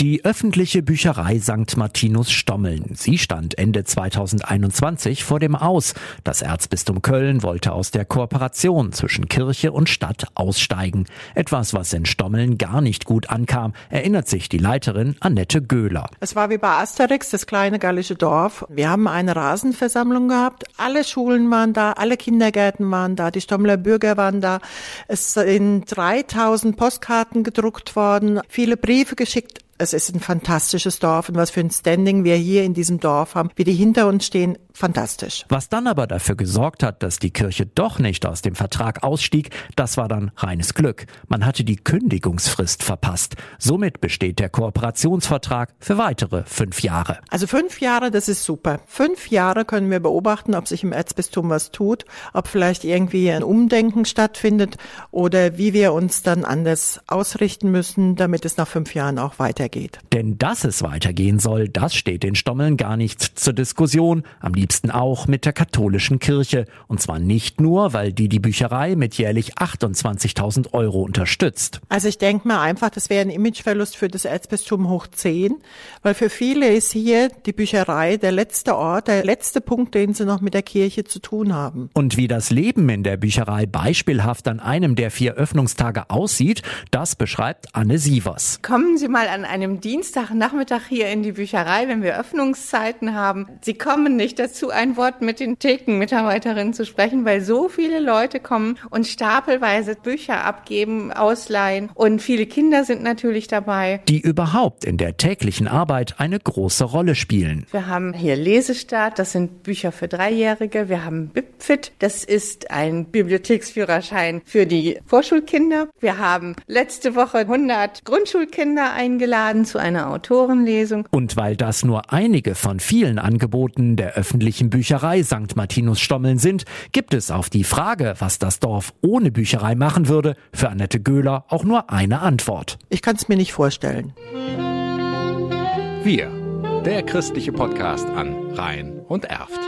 Die öffentliche Bücherei St. Martinus Stommeln. Sie stand Ende 2021 vor dem Aus. Das Erzbistum Köln wollte aus der Kooperation zwischen Kirche und Stadt aussteigen. Etwas, was in Stommeln gar nicht gut ankam, erinnert sich die Leiterin Annette Göhler. Es war wie bei Asterix, das kleine gallische Dorf. Wir haben eine Rasenversammlung gehabt. Alle Schulen waren da, alle Kindergärten waren da, die Stommeler Bürger waren da. Es sind 3000 Postkarten gedruckt worden, viele Briefe geschickt es ist ein fantastisches Dorf und was für ein Standing wir hier in diesem Dorf haben, wie die hinter uns stehen, fantastisch. Was dann aber dafür gesorgt hat, dass die Kirche doch nicht aus dem Vertrag ausstieg, das war dann reines Glück. Man hatte die Kündigungsfrist verpasst. Somit besteht der Kooperationsvertrag für weitere fünf Jahre. Also fünf Jahre, das ist super. Fünf Jahre können wir beobachten, ob sich im Erzbistum was tut, ob vielleicht irgendwie ein Umdenken stattfindet oder wie wir uns dann anders ausrichten müssen, damit es nach fünf Jahren auch weitergeht. Denn dass es weitergehen soll, das steht den Stommeln gar nicht zur Diskussion. Am liebsten auch mit der katholischen Kirche. Und zwar nicht nur, weil die die Bücherei mit jährlich 28.000 Euro unterstützt. Also ich denke mal einfach, das wäre ein Imageverlust für das Erzbistum hoch 10, weil für viele ist hier die Bücherei der letzte Ort, der letzte Punkt, den sie noch mit der Kirche zu tun haben. Und wie das Leben in der Bücherei beispielhaft an einem der vier Öffnungstage aussieht, das beschreibt Anne Sievers. Kommen Sie mal an einem Dienstagnachmittag hier in die Bücherei, wenn wir Öffnungszeiten haben. Sie kommen nicht dazu, ein Wort mit den Thekenmitarbeiterinnen zu sprechen, weil so viele Leute kommen und stapelweise Bücher abgeben, ausleihen und viele Kinder sind natürlich dabei. Die überhaupt in der täglichen Arbeit eine große Rolle spielen. Wir haben hier Lesestart, das sind Bücher für Dreijährige. Wir haben BibFit, das ist ein Bibliotheksführerschein für die Vorschulkinder. Wir haben letzte Woche 100 Grundschulkinder eingeladen zu einer Autorenlesung. Und weil das nur einige von vielen Angeboten der öffentlichen Bücherei St. Martinus Stommeln sind, gibt es auf die Frage, was das Dorf ohne Bücherei machen würde, für Annette Göhler auch nur eine Antwort. Ich kann es mir nicht vorstellen. Wir, der christliche Podcast an Rhein und Erft.